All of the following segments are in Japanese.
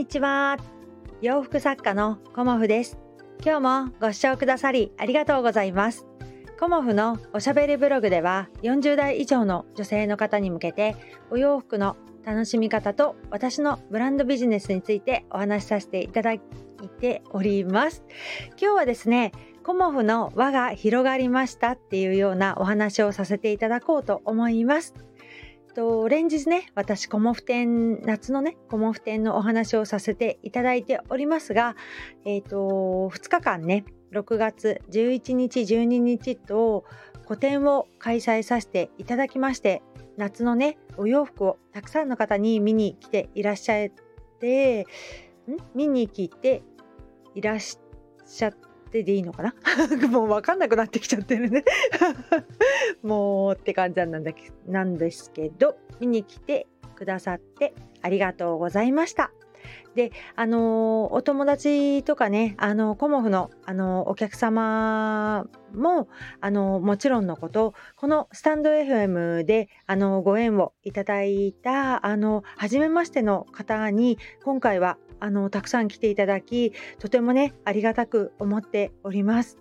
にちは。洋服作家のコモフです。今日もご視聴くださりありがとうございます。コモフのおしゃべりブログでは40代以上の女性の方に向けてお洋服の楽しみ方と私のブランドビジネスについてお話しさせていただいております。今日はですねコモフの輪が広がりましたっていうようなお話をさせていただこうと思います。と連日ね私コモフ展夏のねコモフ展のお話をさせていただいておりますがえ、ー、と2日間ね6月11日12日と個展を開催させていただきまして夏のねお洋服をたくさんの方に見に来ていらっしゃってん？見に来ていらっしゃってでいいのかな？もう分かんなくなってきちゃってるね もうって感じなんだなんですけど見に来てくださってありがとうございました。であのお友達とかねあのコモフのあのお客様もあのもちろんのことこのスタンド FM であのご縁をいただいたあの初めましての方に今回はあのたくさん来ていただきとてもねありがたく思っております。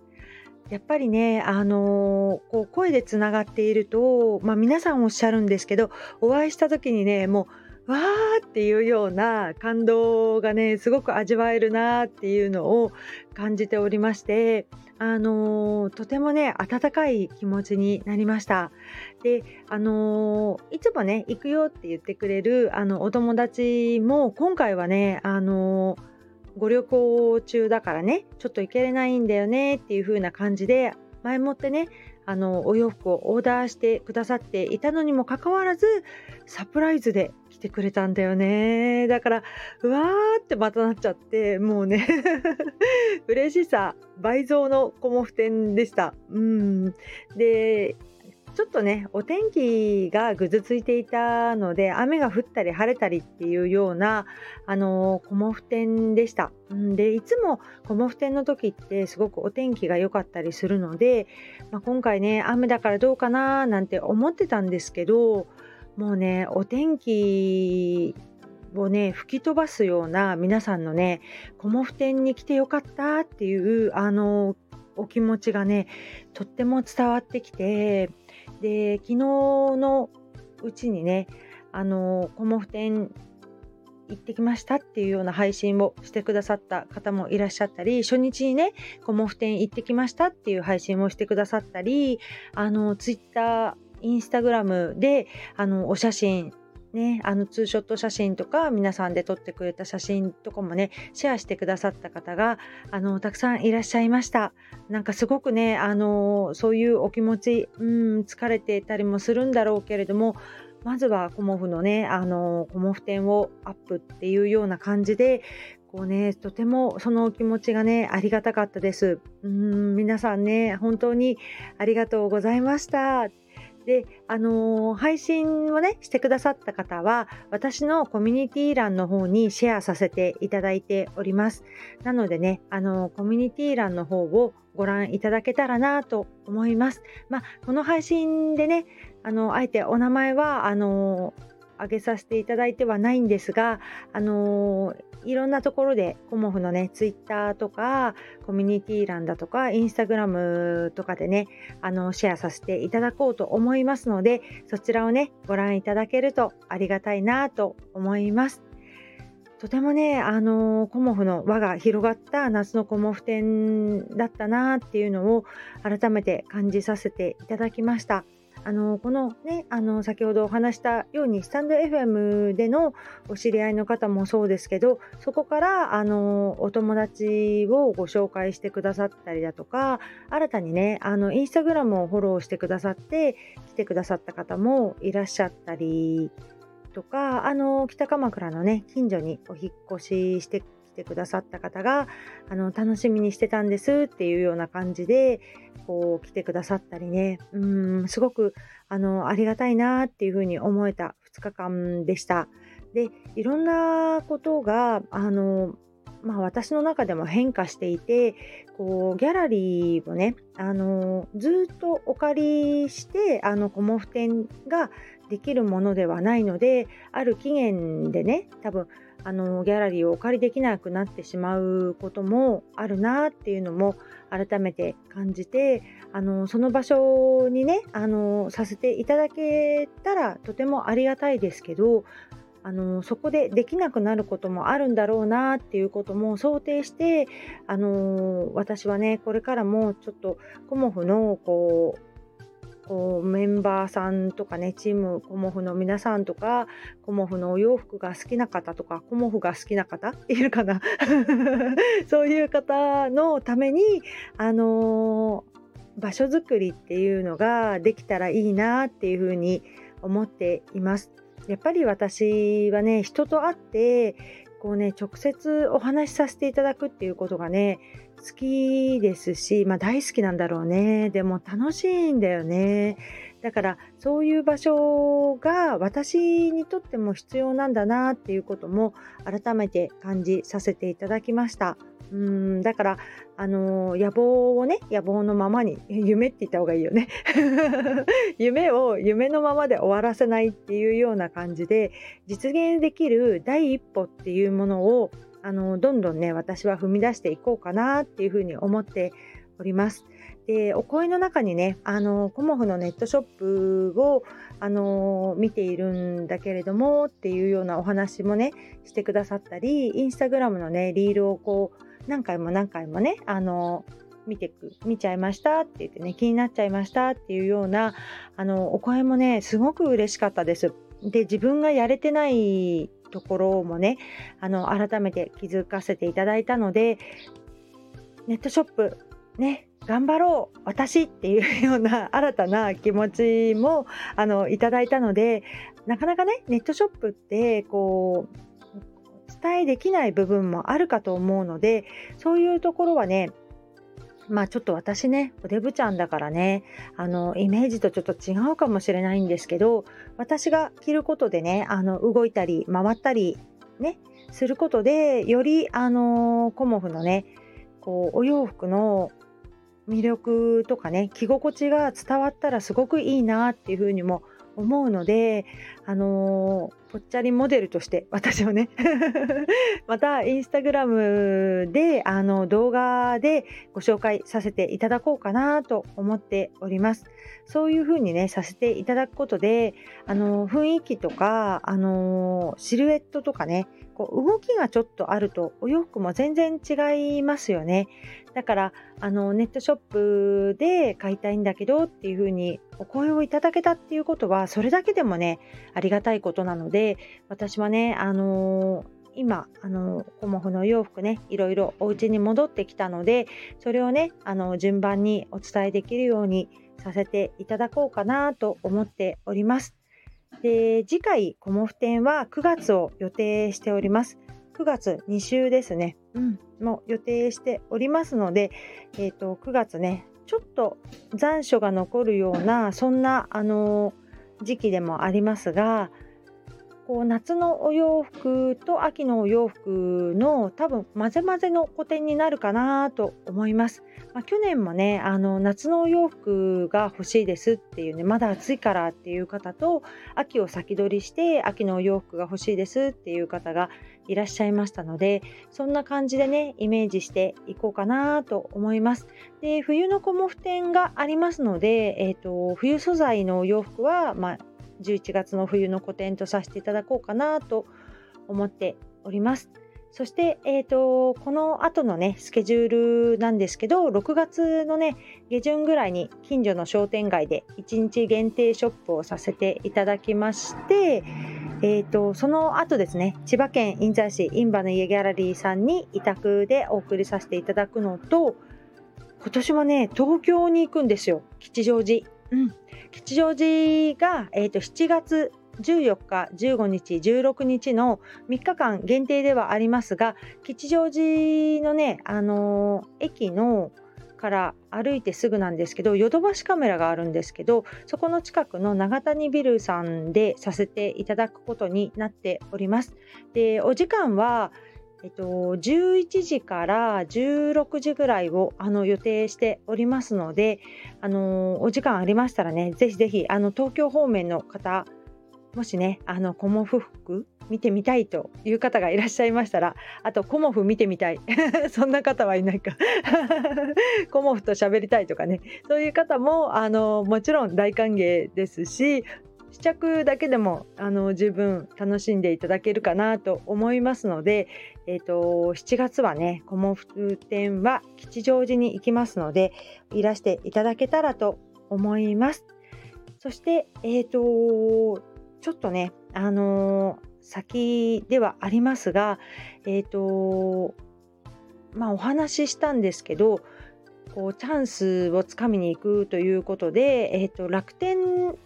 やっぱりね、あの、こう声でつながっていると、まあ、皆さんおっしゃるんですけどお会いした時にねもうわーっていうような感動がねすごく味わえるなっていうのを感じておりましてあのー、とてもね温かい気持ちになりました。であのー、いつもね行くよって言ってくれるあのお友達も今回はねあのー、ご旅行中だからねちょっと行けれないんだよねっていう風な感じで前もってねあのお洋服をオーダーしてくださっていたのにもかかわらずサプライズで来てくれたんだよね。だからうわーってまたなっちゃってもうね 嬉しさ倍増のコモフ展でした。うん。でちょっとねお天気がぐずついていたので雨が降ったり晴れたりっていうようなあのコモフ展でした。でいつもコモフ展の時ってすごくお天気が良かったりするので、まあ、今回ね雨だからどうかななんて思ってたんですけどもうねお天気をね吹き飛ばすような皆さんのねコモフ展に来てよかったっていうあのお気持ちがねとっても伝わってきてで昨日のうちにねあのコモフ展行ってきましたっていうような配信をしてくださった方もいらっしゃったり初日にねコモフ展行ってきましたっていう配信をしてくださったりあのツイッターインスタグラムであのお写真ね、あのツーショット写真とか皆さんで撮ってくれた写真とかもねシェアしてくださった方があのたくさんいらっしゃいました。なんかすごくねあのそういうお気持ちうん疲れてたりもするんだろうけれどもまずはコモフのねあのコモフ展をアップっていうような感じでこうねとてもそのお気持ちがねありがたかったです。うん皆さんね本当にありがとうございました。で、あのー、配信をね、してくださった方は、私のコミュニティ欄の方にシェアさせていただいております。なのでね、あのー、コミュニティ欄の方をご覧いただけたらなと思います。まあ、この配信でね、あの、あえてお名前は、あのー上げさせていただいてはないんですが、あのー、いろんなところでコモフのね、ツイッターとか、コミュニティ欄だとか、インスタグラムとかでね、あの、シェアさせていただこうと思いますので、そちらをね、ご覧いただけるとありがたいなと思います。とてもね、あのコモフの輪が広がった夏のコモフ展だったなっていうのを改めて感じさせていただきました。あのこのねあの先ほどお話したようにスタンド FM でのお知り合いの方もそうですけどそこからあのお友達をご紹介してくださったりだとか新たにねあのインスタグラムをフォローしてくださって来てくださった方もいらっしゃったりとかあの北鎌倉のね近所にお引越ししててくださった方があの楽しみにしてたんですっていうような感じでこう来てくださったりねうんすごくあのありがたいなっていうふうに思えた2日間でした。でいろんなことがあのまあ、私の中でも変化していてこうギャラリーをねあのずっとお借りしてあのコモフ展ができるものではないのである期限でね多分あのギャラリーをお借りできなくなってしまうこともあるなっていうのも改めて感じてあのその場所にねあのさせていただけたらとてもありがたいですけどあのそこでできなくなることもあるんだろうなっていうことも想定してあの私はねこれからもちょっとコモフのこうこうメンバーさんとかねチームコモフの皆さんとかコモフのお洋服が好きな方とかコモフが好きな方いるかな？そういう方のためにあのー、場所づくりっていうのができたらいいなっていうふうに思っています。やっぱり私はね人と会ってこうね直接お話しさせていただくっていうことがね好きですし、まあ、大好きなんだろうね。でも楽しいんだよね。だからそういう場所が私にとっても必要なんだなっていうことも改めて感じさせていただきました。うんだから、あのー、野望をね野望のままに夢って言った方がいいよね。夢を夢のままで終わらせないっていうような感じで実現できる第一歩っていうものをあのどんどんね私は踏み出していこうかなっていうふうに思っております。でお声の中にねあのコモフのネットショップをあの見ているんだけれどもっていうようなお話もねしてくださったりインスタグラムのねリールをこう何回も何回もねあの見てく見ちゃいましたって言ってね気になっちゃいましたっていうようなあのお声もねすごく嬉しかったです。で自分がやれてないところもねあの改めて気づかせていただいたのでネットショップね頑張ろう私っていうような新たな気持ちもあのいただいたのでなかなかねネットショップってこう伝えできない部分もあるかと思うのでそういうところはねまあちょっと私ね、おデブちゃんだからね、あの、イメージとちょっと違うかもしれないんですけど、私が着ることでね、あの、動いたり、回ったり、ね、することで、より、あの、コモフのね、こう、お洋服の魅力とかね、着心地が伝わったらすごくいいなっていうふうにも思うので、あのー、ぽっちゃりモデルとして私をね またインスタグラムであの動画でご紹介させていただこうかなと思っております。そういう風にねさせていただくことであの雰囲気とかあのシルエットとかねこう動きがちょっとあるとお洋服も全然違いますよね。だからあのネットショップで買いたいんだけどっていう風にお声をいただけたっていうことはそれだけでもねありがたいことなので私はねあの今あのコモフの洋服ねいろいろお家に戻ってきたのでそれをねあの順番にお伝えできるようにさせていただこうかなと思っております。で次回コモフ展は9月を予定しております。9月2週ですね。うん、もう予定しておりますので、えーと、9月ねちょっと残暑が残るようなそんなあの時期でもありますがこう夏のお洋服と秋のお洋服の多分混ぜ混ぜの個展になるかなと思います。まあ、去年もねあの夏のお洋服が欲しいですっていうねまだ暑いからっていう方と秋を先取りして秋のお洋服が欲しいですっていう方がいらっしゃいましたのでそんな感じでねイメージしていこうかなと思います。で冬のコモフ展がありますので、えーと、冬素材のお洋服は、まあ、11月の冬の個展とさせていただこうかなと思っております。そして、えーと、この後のねスケジュールなんですけど6月のね下旬ぐらいに近所の商店街で1日限定ショップをさせていただきまして、えーと、その後ですね千葉県印西市印旛の家ギャラリーさんに委託でお送りさせていただくのと今年はね東京に行くんですよ吉祥寺。うん吉祥寺が、えーと、7月14日、15日、16日の3日間限定ではありますが、吉祥寺のね、あのー、駅のから歩いてすぐなんですけど、ヨドバシカメラがあるんですけど、そこの近くの長谷ビルさんでさせていただくことになっております。で、お時間は、えっと、11時から16時ぐらいをあの予定しておりますので、あのお時間ありましたらね、ぜひぜひあの東京方面の方もしねあのコモフ服見てみたいという方がいらっしゃいましたらあとコモフ見てみたい。そんな方はいないか。コモフと喋りたいとかね。そういう方もあのもちろん大歓迎ですし試着だけでもあの十分楽しんでいただけるかなと思いますので、えーと、7月はねコモフ展は吉祥寺に行きますのでいらしていただけたらと思います。そして、えーとちょっとね、あのー、先ではありますが、え、ー、とまあお話ししたんですけど、こうチャンスをつかみに行くということで、えっ、ー、と楽天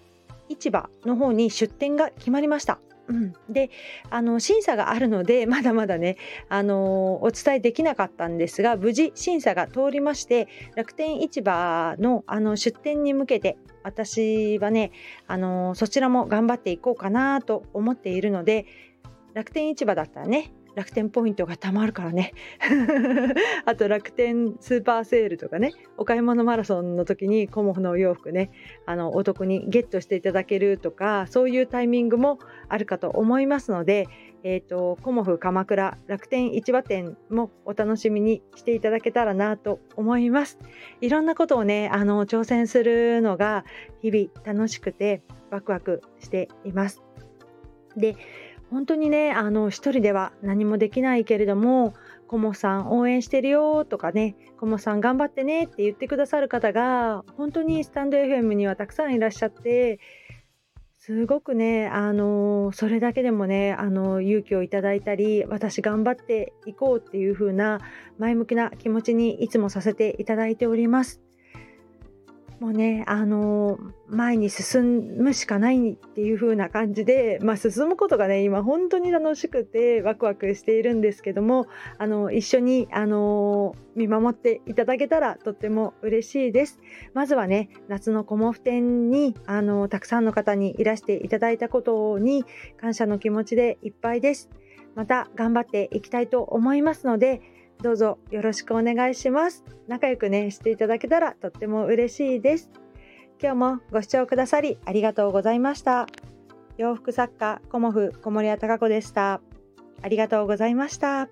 市場の方に出店が決まりました。うん、であの審査があるので まだまだねあのお伝えできなかったんですが無事審査が通りまして楽天市場のあの出店に向けて私はねあのそちらも頑張っていこうかなと思っているので楽天市場だったらね楽天ポイントがたまるからね。あと楽天スーパーセールとかね。お買い物マラソンの時にコモフのお洋服ね。あのお得にゲットしていただけるとかそういうタイミングもあるかと思いますので、えーと、コモフ鎌倉楽天市場店もお楽しみにしていただけたらなと思います。いろんなことをねあの挑戦するのが日々楽しくてワクワクしています。で本当にねあの一人では何もできないけれども「コモさん応援してるよ」とかね「コモさん頑張ってね」って言ってくださる方が本当にスタンド FM にはたくさんいらっしゃってすごくねあのそれだけでもねあの勇気をいただいたり私頑張っていこうっていう風な前向きな気持ちにいつもさせていただいております。もうね、あの前に進むしかないっていう風な感じで、まあ、進むことがね今本当に楽しくてワクワクしているんですけどもあの一緒に、あの見守っていただけたらとっても嬉しいです。まずはね夏のコモフ展に、あのたくさんの方にいらしていただいたことに感謝の気持ちでいっぱいです。また頑張っていきたいと思いますのでどうぞよろしくお願いします。仲良くね、していただけたらとっても嬉しいです。今日もご視聴くださりありがとうございました。洋服作家、コモフ小森屋隆子でした。ありがとうございました。